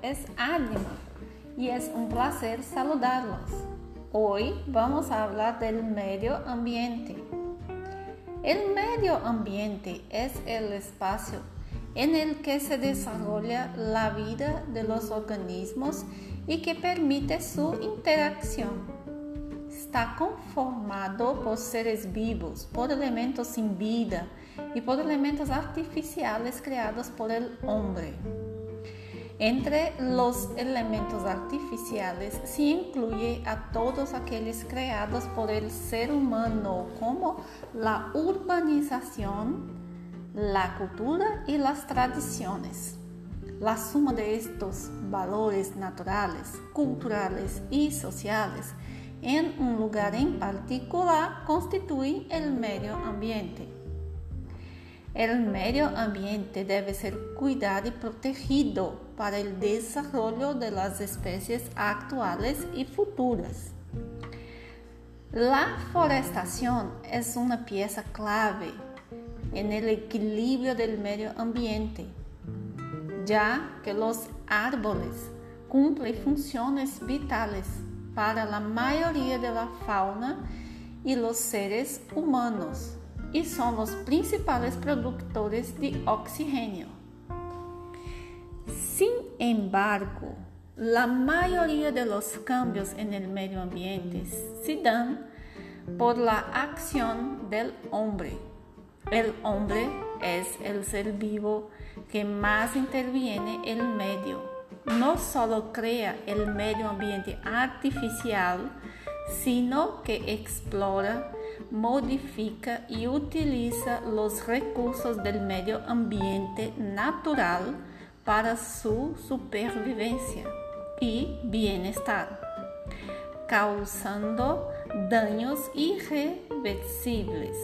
es Ánima y es un placer saludarlos. Hoy vamos a hablar del medio ambiente. El medio ambiente es el espacio en el que se desarrolla la vida de los organismos y que permite su interacción. Está conformado por seres vivos, por elementos sin vida y por elementos artificiales creados por el hombre. Entre los elementos artificiales se incluye a todos aquellos creados por el ser humano, como la urbanización, la cultura y las tradiciones. La suma de estos valores naturales, culturales y sociales en un lugar en particular constituye el medio ambiente. El medio ambiente debe ser cuidado y protegido para el desarrollo de las especies actuales y futuras. La forestación es una pieza clave en el equilibrio del medio ambiente, ya que los árboles cumplen funciones vitales para la mayoría de la fauna y los seres humanos y son los principales productores de oxígeno. Sin embargo, la mayoría de los cambios en el medio ambiente se dan por la acción del hombre. El hombre es el ser vivo que más interviene en el medio. No solo crea el medio ambiente artificial, sino que explora modifica y utiliza los recursos del medio ambiente natural para su supervivencia y bienestar, causando daños irreversibles.